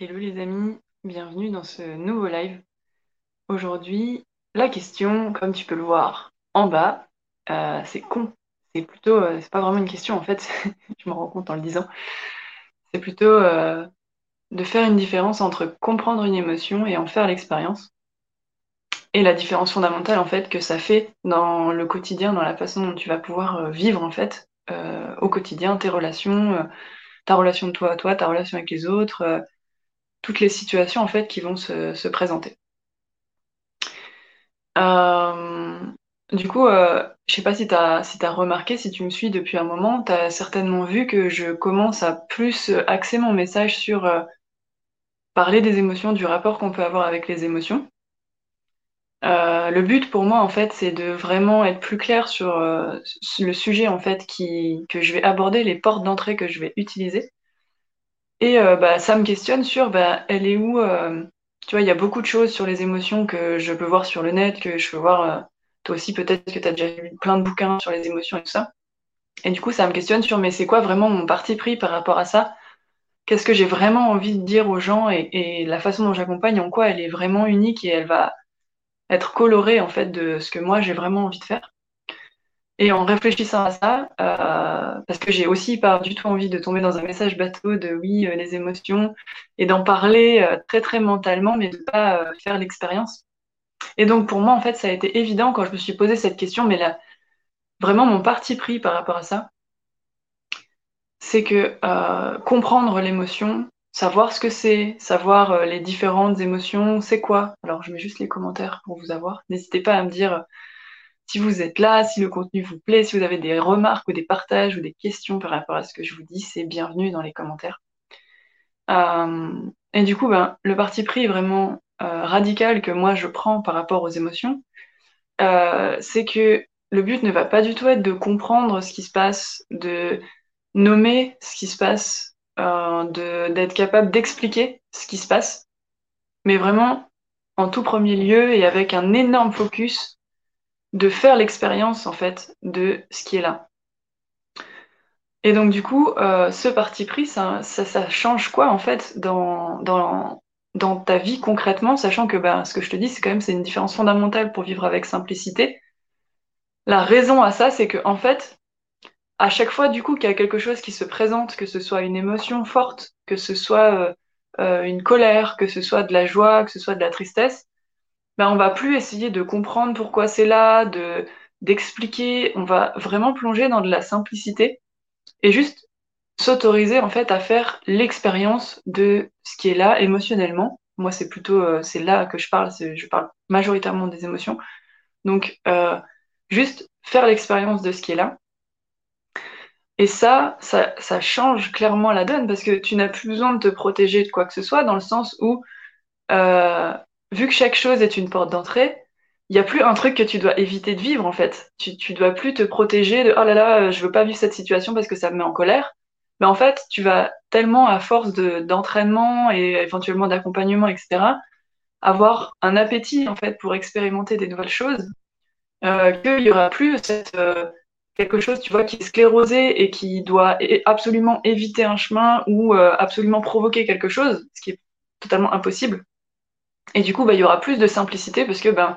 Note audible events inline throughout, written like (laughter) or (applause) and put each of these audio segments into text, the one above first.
Hello les amis, bienvenue dans ce nouveau live. Aujourd'hui, la question, comme tu peux le voir en bas, euh, c'est con. C'est plutôt, euh, c'est pas vraiment une question en fait, (laughs) je me rends compte en le disant. C'est plutôt euh, de faire une différence entre comprendre une émotion et en faire l'expérience. Et la différence fondamentale en fait que ça fait dans le quotidien, dans la façon dont tu vas pouvoir vivre en fait au quotidien tes relations, ta relation de toi à toi, ta relation avec les autres toutes les situations en fait qui vont se, présenter. Euh, du coup, euh, je sais pas si tu as, si remarqué, si tu me suis depuis un moment, tu as certainement vu que je commence à plus axer mon message sur euh, parler des émotions, du rapport qu'on peut avoir avec les émotions. le but pour moi, en fait, c'est de vraiment être plus clair sur le sujet en fait que je vais aborder, les portes d'entrée que je vais utiliser. Et euh, bah, ça me questionne sur bah, elle est où euh, Tu vois, il y a beaucoup de choses sur les émotions que je peux voir sur le net, que je peux voir. Euh, toi aussi, peut-être que tu as déjà lu plein de bouquins sur les émotions et tout ça. Et du coup, ça me questionne sur mais c'est quoi vraiment mon parti pris par rapport à ça? Qu'est-ce que j'ai vraiment envie de dire aux gens et, et la façon dont j'accompagne, en quoi elle est vraiment unique et elle va être colorée en fait de ce que moi j'ai vraiment envie de faire? Et en réfléchissant à ça, euh, parce que j'ai aussi pas du tout envie de tomber dans un message bateau de oui, euh, les émotions, et d'en parler euh, très très mentalement, mais de pas faire l'expérience. Et donc pour moi, en fait, ça a été évident quand je me suis posé cette question, mais là, vraiment mon parti pris par rapport à ça, c'est que comprendre l'émotion, savoir ce que c'est, savoir les différentes émotions, c'est quoi? Alors je mets juste les commentaires pour vous avoir. N'hésitez pas à me dire si vous êtes là, si le contenu vous plaît, si vous avez des remarques ou des partages ou des questions par rapport à ce que je vous dis, c'est bienvenu dans les commentaires. Euh, et du coup, ben, le parti pris vraiment euh, radical que moi je prends par rapport aux émotions, euh, c'est que le but ne va pas du tout être de comprendre ce qui se passe, de nommer ce qui se passe, d'être capable d'expliquer ce qui se passe, mais vraiment en tout premier lieu et avec un énorme focus de faire l'expérience en fait de ce qui est là. Et donc du coup, euh, ce parti pris, ça, ça, change quoi en fait dans, dans, dans ta vie concrètement, sachant que ben, ce que je te dis, c'est quand même c'est une différence fondamentale pour vivre avec simplicité. La raison à ça, c'est que en fait, à chaque fois du coup qu'il y a quelque chose qui se présente, que ce soit une émotion forte, que ce soit euh, euh, une colère, que ce soit de la joie, que ce soit de la tristesse, ben, on va plus essayer de comprendre pourquoi c'est là, de d'expliquer, on va vraiment plonger dans de la simplicité et juste s'autoriser en fait à faire l'expérience de ce qui est là émotionnellement. Moi, c'est plutôt euh, c'est là que je parle, je parle majoritairement des émotions. Donc euh, juste faire l'expérience de ce qui est là. Et ça, ça, ça change clairement la donne parce que tu n'as plus besoin de te protéger de quoi que ce soit dans le sens où euh, vu que chaque chose est une porte d'entrée, il n'y a plus un truc que tu dois éviter de vivre en fait. Tu, tu dois plus te protéger de oh là là, je veux pas vivre cette situation parce que ça me met en colère. Mais en fait, tu vas tellement à force d'entraînement et éventuellement d'accompagnement, etc., avoir un appétit en fait pour expérimenter des nouvelles choses, euh, qu'il y aura plus cette euh, quelque chose, tu vois, qui est sclérosé et qui doit absolument éviter un chemin ou euh, absolument provoquer quelque chose, ce qui est totalement impossible. Et du coup, bah, il y aura plus de simplicité parce que, ben,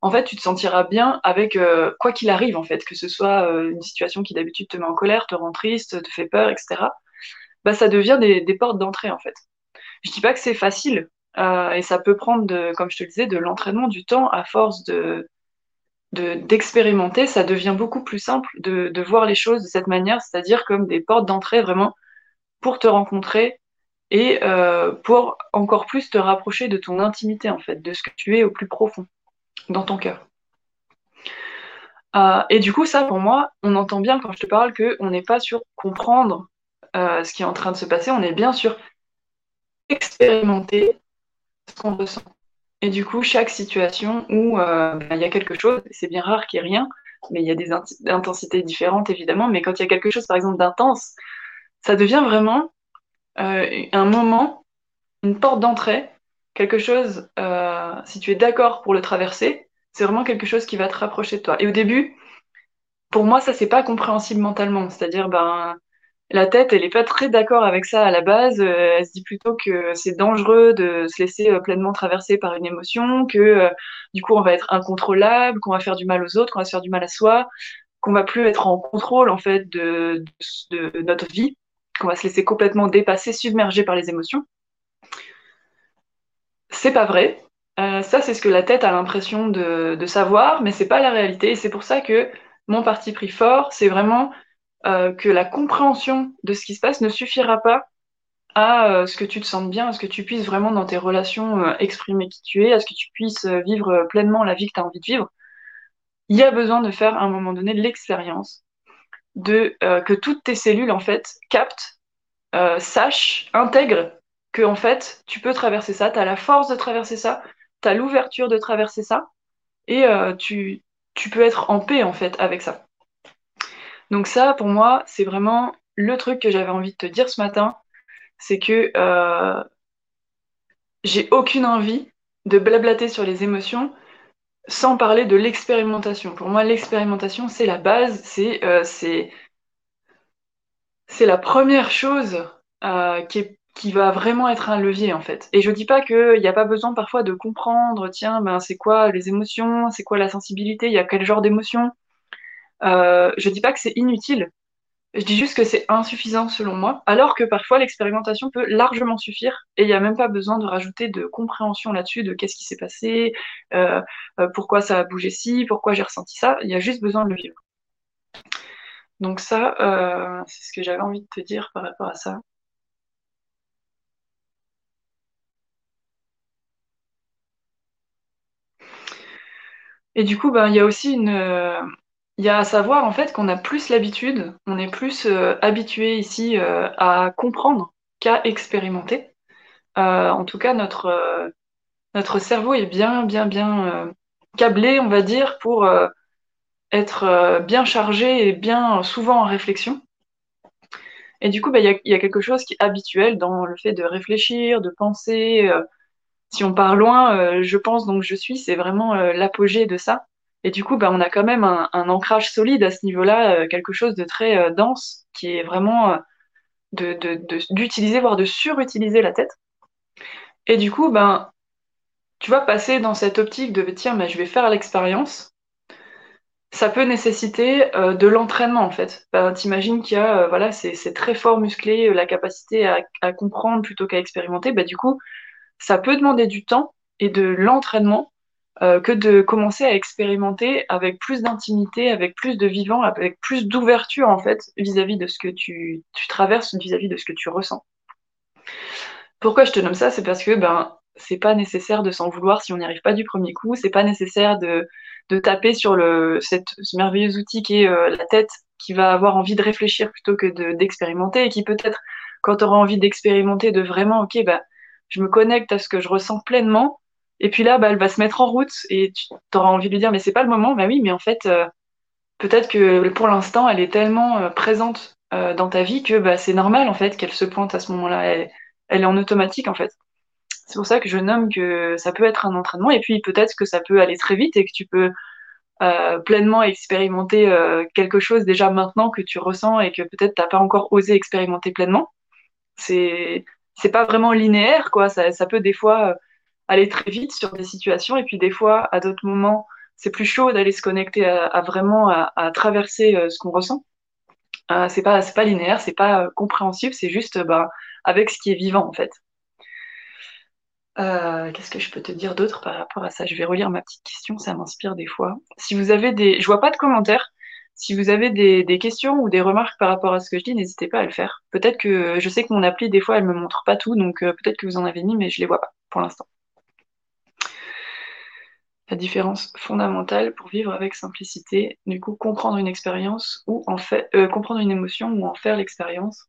en fait, tu te sentiras bien avec euh, quoi qu'il arrive, en fait, que ce soit euh, une situation qui d'habitude te met en colère, te rend triste, te fait peur, etc. Bah, ça devient des, portes d'entrée, en fait. Je dis pas que c'est facile euh, et ça peut prendre, comme je te le disais, de l'entraînement, du temps à force de d'expérimenter, ça devient beaucoup plus simple de voir les choses de cette manière, c'est-à-dire comme des portes d'entrée vraiment pour te rencontrer, et euh, pour encore plus te rapprocher de ton intimité, en fait, de ce que tu es au plus profond dans ton cœur. Euh, et du coup, ça, pour moi, on entend bien quand je te parle qu'on n'est pas sur comprendre euh, ce qui est en train de se passer, on est bien sûr expérimenter ce qu'on ressent. Et du coup, chaque situation où ben, il y a quelque chose, c'est bien rare qu'il n'y ait rien, mais il y a des intensités différentes évidemment, mais quand il y a quelque chose, par exemple, d'intense, ça devient vraiment un moment, une porte d'entrée, quelque chose, euh, si tu es d'accord pour le traverser, c'est vraiment quelque chose qui va te rapprocher de toi. Et au début, pour moi, ça, c'est pas compréhensible mentalement. C'est-à-dire, ben, la tête, elle est pas très d'accord avec ça à la base. Euh, elle se dit plutôt que c'est dangereux de se laisser euh, pleinement traverser par une émotion, que euh, du coup on va être incontrôlable, qu'on va faire du mal aux autres, qu'on va se faire du mal à soi, qu'on va plus être en contrôle en fait de notre vie, qu'on va se laisser complètement dépasser, submerger par les émotions. C'est pas vrai. Euh, ça, c'est ce que la tête a l'impression de, savoir, mais c'est pas la réalité. Et c'est pour ça que mon parti pris fort, c'est vraiment euh, que la compréhension de ce qui se passe ne suffira pas à euh, ce que tu te sentes bien, à ce que tu puisses vraiment dans tes relations exprimer qui tu es, à ce que tu puisses vivre pleinement la vie que tu as envie de vivre. Il y a besoin de faire à un moment donné l'expérience de que toutes tes cellules en fait captent, sachent, intègrent que fait tu peux traverser ça, tu as la force de traverser ça, tu as l'ouverture de traverser ça et tu, tu peux être en paix en fait avec ça. Donc ça, pour moi, c'est vraiment le truc que j'avais envie de te dire ce matin, c'est que euh, j'ai aucune envie de blablater sur les émotions sans parler de l'expérimentation. Pour moi, l'expérimentation, c'est la base, c'est euh, la première chose euh, qui, va vraiment être un levier en fait. Et je dis pas qu'il n'y a pas besoin parfois de comprendre, tiens, ben c'est quoi les émotions, c'est quoi la sensibilité, il y a quel genre d'émotions. Euh, je dis pas que c'est inutile, je dis juste que c'est insuffisant selon moi, alors que parfois l'expérimentation peut largement suffire et il n'y a même pas besoin de rajouter de compréhension là-dessus de qu'est-ce qui s'est passé, euh, euh, pourquoi ça a bougé ci, pourquoi j'ai ressenti ça, il y a juste besoin de le vivre. Donc ça, euh, c'est ce que j'avais envie de te dire par rapport à ça. Et du coup, ben, il y a aussi une, il y a à savoir en fait qu'on a plus l'habitude, on est plus euh, habitué ici euh, à comprendre qu'à expérimenter. Euh, en tout cas, notre, notre cerveau est bien, bien, bien câblé, on va dire, pour être bien chargé et bien souvent en réflexion. Et du coup, bah, il y, a, y, a, quelque chose qui est habituel dans le fait de réfléchir, de penser. si on part loin, je pense donc je suis, c'est vraiment l'apogée de ça. Et du coup, bah, on a quand même un, ancrage solide à ce niveau-là, euh, quelque chose de très euh, dense, qui est vraiment euh, d'utiliser, voire de surutiliser la tête. Et du coup, ben, tu vas passer dans cette optique de tiens, mais je vais faire l'expérience. Ça peut nécessiter de l'entraînement en fait. Ben, T'imagines qu'il y a, voilà, c'est très fort musclé, la capacité à, à comprendre plutôt qu'à expérimenter. Ben, du coup, ça peut demander du temps et de l'entraînement euh, que de commencer à expérimenter avec plus d'intimité, avec plus de vivant, avec plus d'ouverture en fait vis-à-vis de ce que tu, traverses, vis-à-vis de ce que tu ressens. Pourquoi je te nomme ça? C'est parce que ben c'est pas nécessaire de s'en vouloir si on n'y arrive pas du premier coup. C'est pas nécessaire de, de taper sur le, cette, ce merveilleux outil qui est euh, la tête, qui va avoir envie de réfléchir plutôt que d'expérimenter et qui peut-être, quand tu auras envie d'expérimenter, de vraiment, ok, bah, je me connecte à ce que je ressens pleinement, et puis là, bah, elle va se mettre en route et tu auras envie de lui dire, mais c'est pas le moment. Bah oui, mais en fait, euh, peut-être que pour l'instant, elle est tellement euh, présente euh, dans ta vie que bah, c'est normal en fait qu'elle se pointe à ce moment-là. Elle, elle, est en automatique en fait. C'est pour ça que je nomme que ça peut être un entraînement et puis peut-être que ça peut aller très vite et que tu peux pleinement expérimenter quelque chose déjà maintenant que tu ressens et que peut-être t'as pas encore osé expérimenter pleinement. C'est c'est pas vraiment linéaire quoi. Ça, ça peut des fois aller très vite sur des situations et puis des fois, à d'autres moments, c'est plus chaud d'aller se connecter à, vraiment à, traverser euh, ce qu'on ressent. Euh, c'est pas c'est pas linéaire, c'est pas euh, compréhensible, c'est juste bah, avec ce qui est vivant en fait. Euh, Qu'est-ce que je peux te dire d'autre par rapport à ça? Je vais relire ma petite question, ça m'inspire des fois. Si vous avez des, je vois pas de commentaires. Si vous avez des, des, questions ou des remarques par rapport à ce que je dis, n'hésitez pas à le faire. Peut-être que je sais que mon appli des fois elle me montre pas tout, donc peut-être que vous en avez mis, mais je les vois pas pour l'instant la différence fondamentale pour vivre avec simplicité. Du coup, comprendre une expérience ou en fait, euh, comprendre une émotion ou en faire l'expérience.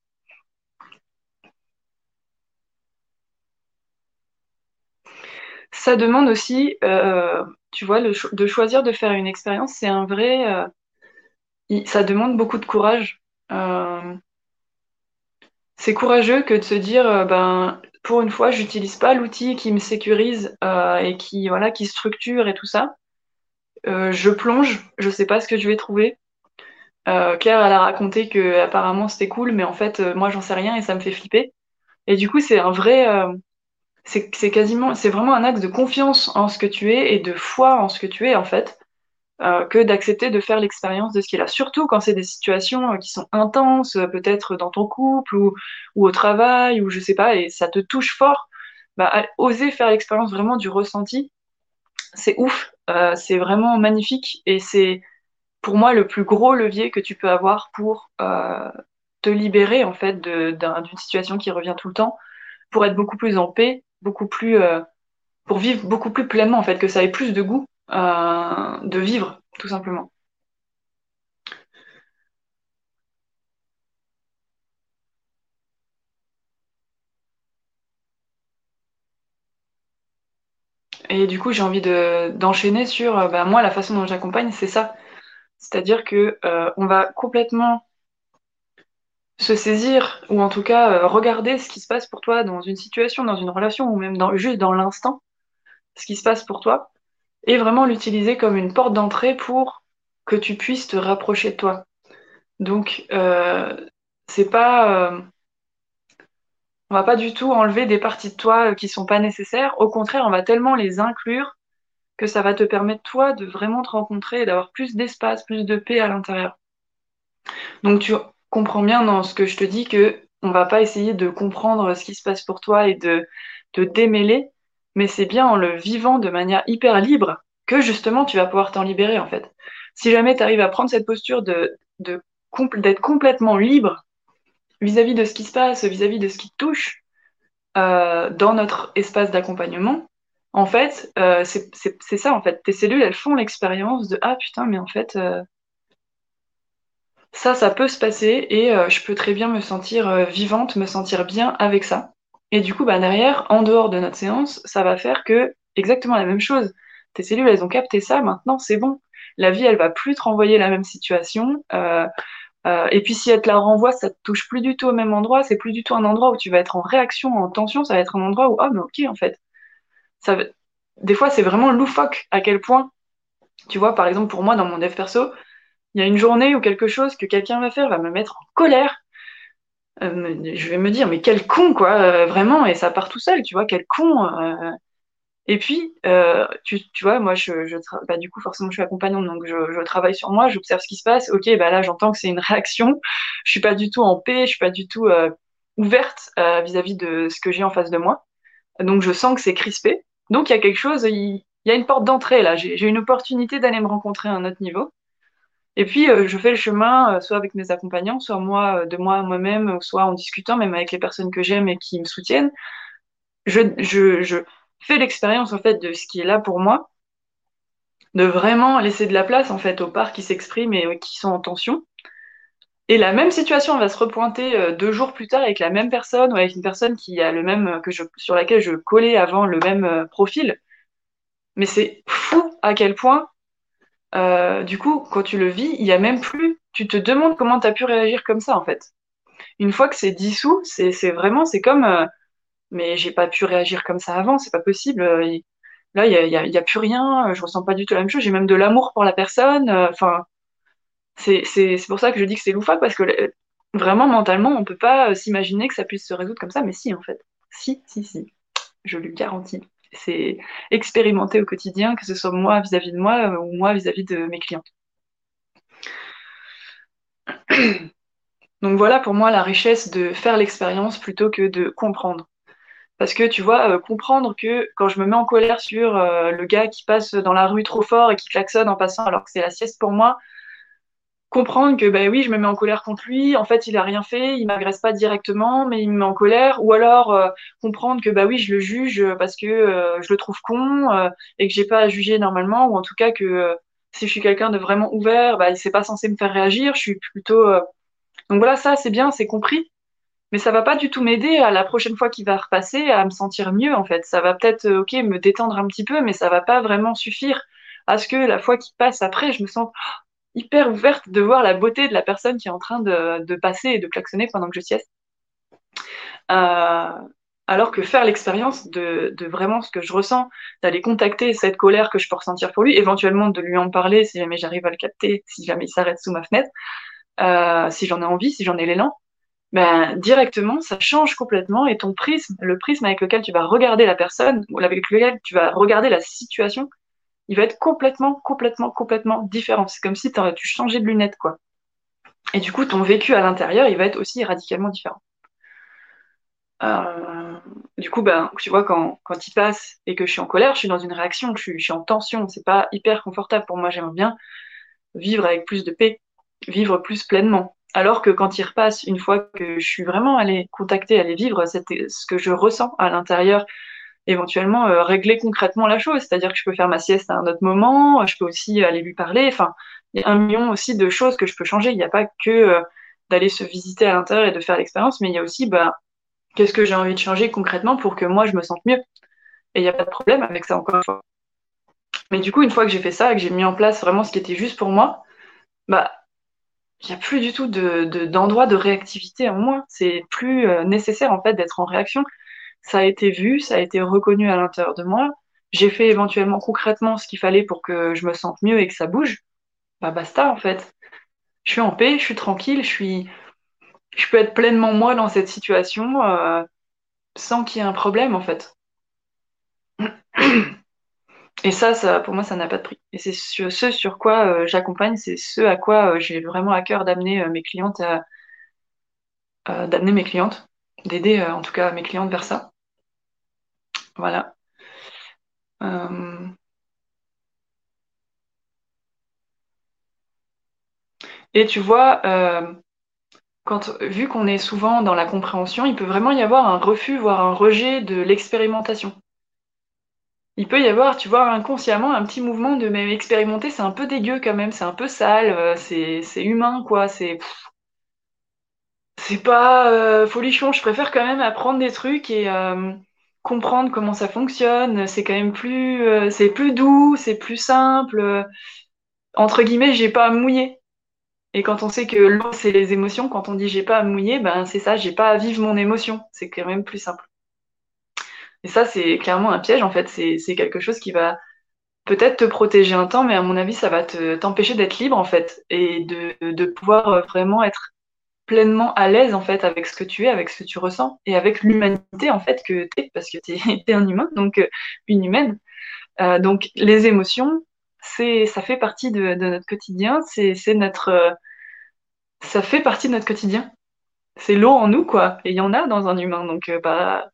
Ça demande aussi, euh, tu vois, de choisir de faire une expérience, c'est un vrai, euh, ça demande beaucoup de courage. c'est courageux que de se dire, ben, pour une fois, j'utilise pas l'outil qui me sécurise euh, et qui voilà qui structure et tout ça. Euh, je plonge, je sais pas ce que je vais trouver. Euh, Claire, elle a raconté que apparemment c'était cool, mais en fait, moi, j'en sais rien et ça me fait flipper. Et du coup, c'est un vrai, c'est quasiment, c'est vraiment un axe de confiance en ce que tu es et de foi en ce que tu es en fait, euh, que d'accepter de faire l'expérience de ce qui est là. Surtout quand c'est des situations euh, qui sont intenses, euh, peut-être dans ton couple ou, au travail ou je sais pas, et ça te touche fort. Bah, oser faire l'expérience vraiment du ressenti, c'est ouf, c'est vraiment magnifique et c'est pour moi le plus gros levier que tu peux avoir pour te libérer en fait d'une situation qui revient tout le temps, pour être beaucoup plus en paix, beaucoup plus pour vivre beaucoup plus pleinement en fait, que ça ait plus de goût de vivre tout simplement. Et du coup j'ai envie de d'enchaîner sur euh, bah, moi la façon dont j'accompagne c'est ça, c'est-à-dire que euh, on va complètement se saisir ou en tout cas euh, regarder ce qui se passe pour toi dans une situation, dans une relation ou même juste dans l'instant, ce qui se passe pour toi et vraiment l'utiliser comme une porte d'entrée pour que tu puisses te rapprocher de toi. Donc, euh, c'est pas, euh, on va pas du tout enlever des parties de toi euh, qui sont pas nécessaires. Au contraire, on va tellement les inclure que ça va te permettre toi de vraiment te rencontrer et d'avoir plus d'espace, plus de paix à l'intérieur. Donc, tu comprends bien dans ce que je te dis que on va pas essayer de comprendre ce qui se passe pour toi et de te démêler, mais c'est bien en le vivant de manière hyper libre que justement tu vas pouvoir t'en libérer en fait. Si jamais tu arrives à prendre cette posture d'être complètement libre vis-à-vis de ce qui se passe, vis-à-vis de ce qui te touche euh, dans notre espace d'accompagnement, en fait, euh, c'est ça en fait. Tes cellules, elles font l'expérience de ah putain, mais en fait, euh, ça, ça peut se passer et je peux très bien me sentir vivante, me sentir bien avec ça. Et du coup, bah, derrière, en dehors de notre séance, ça va faire que exactement la même chose. Tes cellules, elles ont capté ça, maintenant c'est bon. La vie, elle va plus te renvoyer la même situation. Euh, euh, et puis si elle te la renvoie, ça te touche plus du tout au même endroit. C'est plus du tout un endroit où tu vas être en réaction, en tension. Ça va être un endroit où, oh, mais ok, en fait. Des fois, c'est vraiment loufoque à quel point, tu vois, par exemple, pour moi, dans mon dev perso, il y a une journée ou quelque chose que quelqu'un va faire va me mettre en colère. Euh, je vais me dire, mais quel con, quoi, euh, vraiment, et ça part tout seul, tu vois, quel con. euh. Et puis, tu, tu vois, moi, je, je bah, du coup, forcément, je suis accompagnante, donc je, travaille sur moi, j'observe ce qui se passe. Ok, bah là, j'entends que c'est une réaction. Je suis pas du tout en paix, je suis pas du tout ouverte vis-à-vis de ce que j'ai en face de moi. Donc, je sens que c'est crispé. Donc, il y a quelque chose, il, il y a une porte d'entrée là. J'ai une opportunité d'aller me rencontrer à un autre niveau. Et puis, euh, je fais le chemin, euh, soit avec mes accompagnants, soit moi, euh, de moi moi-même, soit en discutant même avec les personnes que j'aime et qui me soutiennent. Je, fais l'expérience, en fait, de ce qui est là pour moi, de vraiment laisser de la place, en fait, aux parts qui s'expriment et qui sont en tension. Et la même situation va se repointer deux jours plus tard avec la même personne ou avec une personne qui a le même, que sur laquelle je collais avant le même profil. Mais c'est fou à quel point euh, du coup, quand tu le vis, il y a même plus, tu te demandes comment tu as pu réagir comme ça, en fait. Une fois que c'est dissous, c'est vraiment, c'est comme, euh, mais j'ai pas pu réagir comme ça avant, c'est pas possible. euh, là, il y a, y a, plus rien, euh, je ressens pas du tout la même chose, j'ai même de l'amour pour la personne. Enfin, c'est c'est pour ça que je dis que c'est loufoque, parce que vraiment, mentalement, on peut pas s'imaginer que ça puisse se résoudre comme ça, mais si, en fait. Si, si, si, je le garantis. C'est expérimenté au quotidien, que ce soit moi vis-à-vis de moi euh, ou moi vis-à-vis de mes clients. Donc voilà pour moi la richesse de faire l'expérience plutôt que de comprendre. Parce que tu vois, euh, comprendre que quand je me mets en colère sur euh, le gars qui passe dans la rue trop fort et qui klaxonne en passant alors que c'est la sieste pour moi, comprendre que bah oui, je me mets en colère contre lui, en fait il a rien fait, il m'agresse pas directement, mais il me met en colère, ou alors euh, comprendre que bah oui, je le juge parce que euh, je le trouve con euh, et que j'ai pas à juger normalement, ou en tout cas que euh, si je suis quelqu'un de vraiment ouvert, bah c'est pas censé me faire réagir, je suis plutôt euh, donc voilà, ça c'est bien, c'est compris, mais ça va pas du tout m'aider à la prochaine fois qu'il va repasser à me sentir mieux en fait. Ça va peut-être, euh, ok, me détendre un petit peu, mais ça va pas vraiment suffire à ce que la fois qui passe après, je me sens hyper ouverte de voir la beauté de la personne qui est en train de, passer et de klaxonner pendant que je sieste. Euh, alors que faire l'expérience de, de vraiment ce que je ressens, d'aller contacter cette colère que je peux ressentir pour lui, éventuellement de lui en parler si jamais j'arrive à le capter, si jamais il s'arrête sous ma fenêtre, euh, si j'en ai envie, si j'en ai l'élan, ben directement ça change complètement et ton prisme, le prisme avec lequel tu vas regarder la personne ou avec lequel tu vas regarder la situation, il va être complètement, complètement, complètement différent. C'est comme si tu changeais de lunettes, quoi. Et du coup, ton vécu à l'intérieur, il va être aussi radicalement différent. Euh, du coup, ben, tu vois, quand, quand il passe et que je suis en colère, je suis dans une réaction, je suis, en tension. C'est pas hyper confortable pour moi. J'aimerais bien vivre avec plus de paix, vivre plus pleinement. Alors que quand il repasse, une fois que je suis vraiment allée contacter, aller vivre ce que je ressens à l'intérieur, éventuellement euh, régler concrètement la chose. C'est-à-dire que je peux faire ma sieste à un autre moment, je peux aussi aller lui parler. Enfin, il y a un million aussi de choses que je peux changer. Il n'y a pas que euh, d'aller se visiter à l'intérieur et de faire l'expérience, mais il y a aussi bah, qu'est-ce que j'ai envie de changer concrètement pour que moi je me sente mieux. Et il n'y a pas de problème avec ça encore une fois. Mais du coup, une fois que j'ai fait ça, que j'ai mis en place vraiment ce qui était juste pour moi, bah il n'y a plus du tout d'endroit de, réactivité en moi. C'est plus euh, nécessaire en fait d'être en réaction. Ça a été vu, ça a été reconnu à l'intérieur de moi. J'ai fait éventuellement concrètement ce qu'il fallait pour que je me sente mieux et que ça bouge. Bah basta en fait. Je suis en paix, je suis tranquille, je suis, je peux être pleinement moi dans cette situation euh, sans qu'il y ait un problème en fait. (clears throat) Et ça, pour moi, ça n'a pas de prix. Et c'est ce sur quoi euh, j'accompagne, c'est ce à quoi euh, j'ai vraiment à cœur d'amener mes clientes, d'amener mes clientes, d'aider en tout cas mes clientes vers ça. Voilà. Et tu vois, quand, vu qu'on est souvent dans la compréhension, il peut vraiment y avoir un refus, voire un rejet de l'expérimentation. Il peut y avoir, tu vois, inconsciemment, un petit mouvement de mais expérimenter, c'est un peu dégueu quand même, c'est un peu sale, euh, c'est humain, quoi, c'est. C'est pas euh, folichon, je préfère quand même apprendre des trucs et euh, comprendre comment ça fonctionne, c'est quand même plus, c'est plus doux, c'est plus simple. Entre guillemets, j'ai pas à mouiller. Et quand on sait que l'eau, c'est les émotions, quand on dit j'ai pas à mouiller, ben c'est ça, j'ai pas à vivre mon émotion. C'est quand même plus simple. Et ça, c'est clairement un piège, en fait. C'est quelque chose qui va peut-être te protéger un temps, mais à mon avis, ça va t'empêcher d'être libre, en fait, et de, pouvoir euh, vraiment être pleinement à l'aise, en fait, avec ce que tu es, avec ce que tu ressens, et avec l'humanité, en fait, que tu es, parce que tu es, (laughs) un humain, donc euh, une humaine. Euh, donc, les émotions, ça fait partie de, notre quotidien, c'est, notre, euh, ça fait partie de notre quotidien. C'est l'eau en nous, quoi. Et il y en a dans un humain. Donc, bah,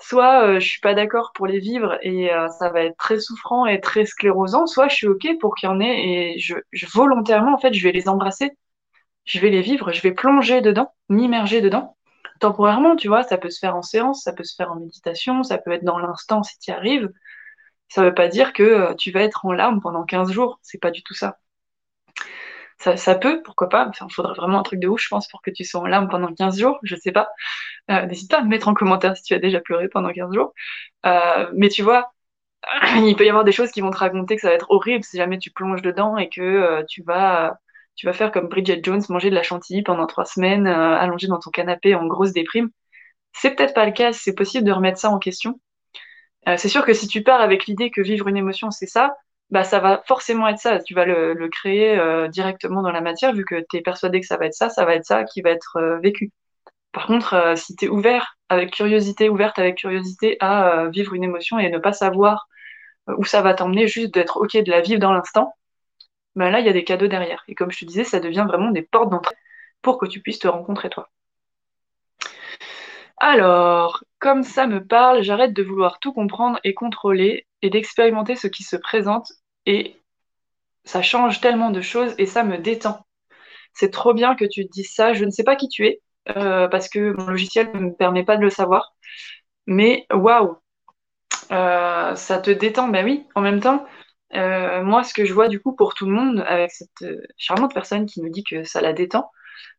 soit je suis pas d'accord pour les vivre et ça va être très souffrant et très sclérosant, soit je suis ok pour qu'il y en ait et je, volontairement, en fait, je vais les embrasser. Je vais les vivre, je vais plonger dedans, m'immerger dedans. Temporairement, tu vois, ça peut se faire en séance, ça peut se faire en méditation, ça peut être dans l'instant si tu y arrives. Ça ne veut pas dire que euh, tu vas être en larmes pendant 15 jours. C'est pas du tout ça. Ça, peut, pourquoi pas. il faudrait vraiment un truc de ouf, je pense, pour que tu sois en larmes pendant 15 jours. Je sais pas. Euh, n'hésite pas à me mettre en commentaire si tu as déjà pleuré pendant 15 jours. Euh, mais tu vois, (clears throat) il peut y avoir des choses qui vont te raconter que ça va être horrible si jamais tu plonges dedans et que tu vas tu vas faire comme Bridget Jones, manger de la chantilly pendant trois semaines, allongé dans ton canapé en grosse déprime. C'est peut-être pas le cas, c'est possible de remettre ça en question. Euh, c'est sûr que si tu pars avec l'idée que vivre une émotion, c'est ça, bah ça va forcément être ça. Tu vas le, créer euh, directement dans la matière, vu que tu es persuadé que ça va être ça, ça va être ça qui va être euh, vécu. Par contre, si tu ouvert avec curiosité, ouverte avec curiosité à vivre une émotion et ne pas savoir où ça va t'emmener, juste d'être OK de la vivre dans l'instant, bah là, il y a des cadeaux derrière. Et comme je te disais, ça devient vraiment des portes d'entrée pour que tu puisses te rencontrer toi. Alors, comme ça me parle, j'arrête de vouloir tout comprendre et contrôler et d'expérimenter ce qui se présente et ça change tellement de choses et ça me détend. C'est trop bien que tu te dises ça. Je ne sais pas qui tu es euh, parce que mon logiciel ne me permet pas de le savoir. Mais waouh, euh, ça te détend. Ben oui, en même temps, euh, moi, ce que je vois du coup pour tout le monde avec cette charmante personne qui nous dit que ça la détend,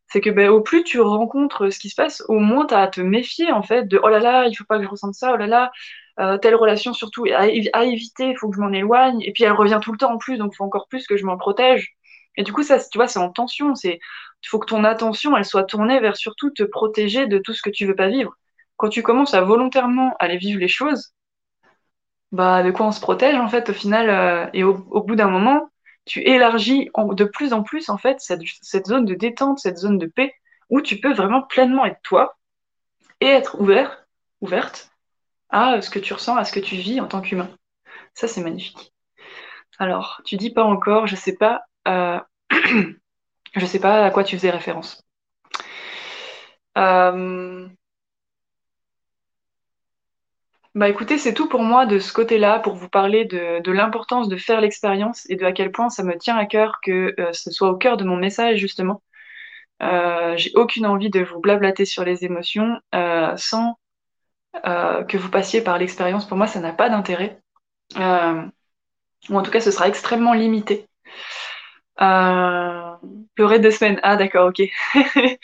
c'est que ben, au plus tu rencontres ce qui se passe, au moins tu as à te méfier en fait de oh là là, il faut pas que je ressente ça, oh là là, euh, telle relation surtout à, éviter, il faut que je m'en éloigne, et puis elle revient tout le temps en plus, donc il faut encore plus que je m'en protège. Et du coup, ça, tu vois, c'est en tension, c'est il faut que ton attention, elle soit tournée vers surtout te protéger de tout ce que tu veux pas vivre. Quand tu commences à volontairement aller vivre les choses, bah de quoi on se protège en fait au final, euh, et au, bout d'un moment, tu élargis de plus en plus en fait cette, zone de détente, cette zone de paix où tu peux vraiment pleinement être toi et être ouvert, ouverte à ce que tu ressens, à ce que tu vis en tant qu'humain. Ça, c'est magnifique. Alors, tu dis pas encore, je sais pas, euh, (clears throat) je sais pas à quoi tu faisais référence. Euh, bah écoutez, c'est tout pour moi de ce côté-là, pour vous parler de, l'importance de faire l'expérience et de à quel point ça me tient à cœur que euh, ce soit au cœur de mon message justement. Euh, j'ai aucune envie de vous blablater sur les émotions euh, sans que vous passiez par l'expérience. Pour moi, ça n'a pas d'intérêt. ou en tout cas, ce sera extrêmement limité. pleurer deux semaines. Ah d'accord, ok. (laughs)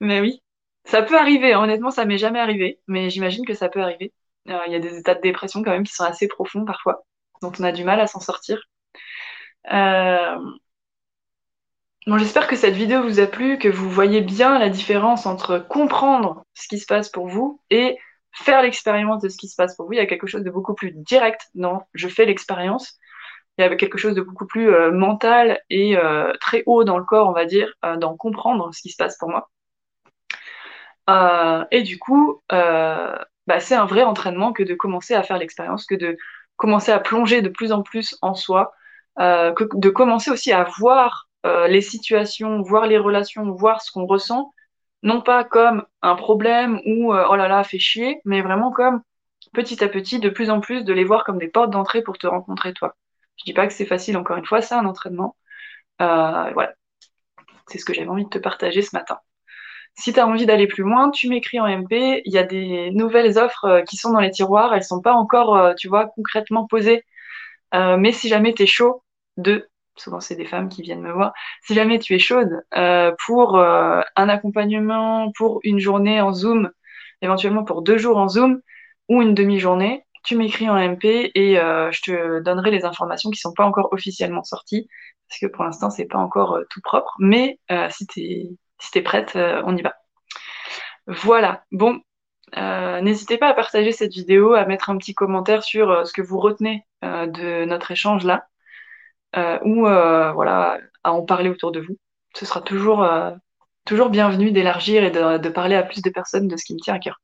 mais oui, ça peut arriver. Honnêtement, ça m'est jamais arrivé, mais j'imagine que ça peut arriver. Euh, il y a des états de dépression quand même qui sont assez profonds parfois, dont on a du mal à s'en sortir. Euh, bon, j'espère que cette vidéo vous a plu, que vous voyez bien la différence entre comprendre ce qui se passe pour vous et faire l'expérience de ce qui se passe pour vous. Il y a quelque chose de beaucoup plus direct dans je fais l'expérience. Il y a quelque chose de beaucoup plus euh, mental et très haut dans le corps, on va dire, dans comprendre ce qui se passe pour moi. et du coup, bah, c'est un vrai entraînement que de commencer à faire l'expérience, que de commencer à plonger de plus en plus en soi, euh, que de commencer aussi à voir euh, les situations, voir les relations, voir ce qu'on ressent, non pas comme un problème ou euh, oh là là, fait chier, mais vraiment comme petit à petit, de plus en plus, de les voir comme des portes d'entrée pour te rencontrer toi. Je dis pas que c'est facile, encore une fois, c'est un entraînement. voilà. C'est ce que j'avais envie de te partager ce matin. Si tu as envie d'aller plus loin, tu m'écris en MP. Il y a des nouvelles offres euh, qui sont dans les tiroirs. Elles sont pas encore, euh, tu vois, concrètement posées. Euh, mais si jamais tu es chaud de, souvent c'est des femmes qui viennent me voir, si jamais tu es chaude pour un accompagnement, pour une journée en Zoom, éventuellement pour deux jours en Zoom ou une demi-journée, tu m'écris en MP et je te donnerai les informations qui sont pas encore officiellement sorties parce que pour l'instant c'est pas encore tout propre. Mais si tu es si t'es prête, euh, on y va. Voilà. Bon, euh, n'hésitez pas à partager cette vidéo, à mettre un petit commentaire sur euh, ce que vous retenez de notre échange là, ou voilà, à en parler autour de vous. Ce sera toujours, bienvenu d'élargir et de, parler à plus de personnes de ce qui me tient à cœur.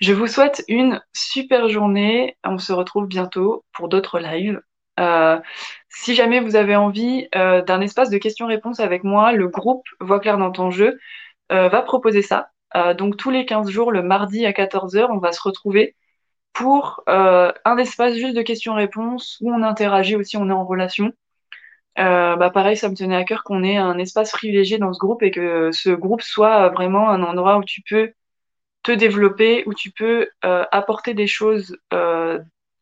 Je vous souhaite une super journée. On se retrouve bientôt pour d'autres lives. Euh, si jamais vous avez envie euh, d'un espace de questions-réponses avec moi, le groupe Voix claire dans ton jeu euh, va proposer ça. donc tous les 15 jours, le mardi à 14h, on va se retrouver pour un espace juste de questions-réponses où on interagit aussi, on est en relation. bah pareil, ça me tenait à cœur qu'on ait un espace privilégié dans ce groupe et que ce groupe soit vraiment un endroit où tu peux te développer, où tu peux apporter des choses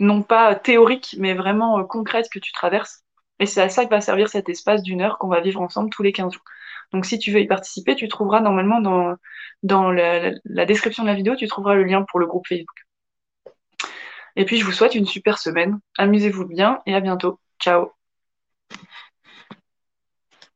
non pas théorique, mais vraiment euh, concrète que tu traverses. Et c'est à ça que va servir cet espace d'une heure qu'on va vivre ensemble tous les 15 jours. Donc si tu veux y participer, tu trouveras normalement dans, la description de la vidéo, tu trouveras le lien pour le groupe Facebook. Et puis je vous souhaite une super semaine, amusez-vous bien et à bientôt. Ciao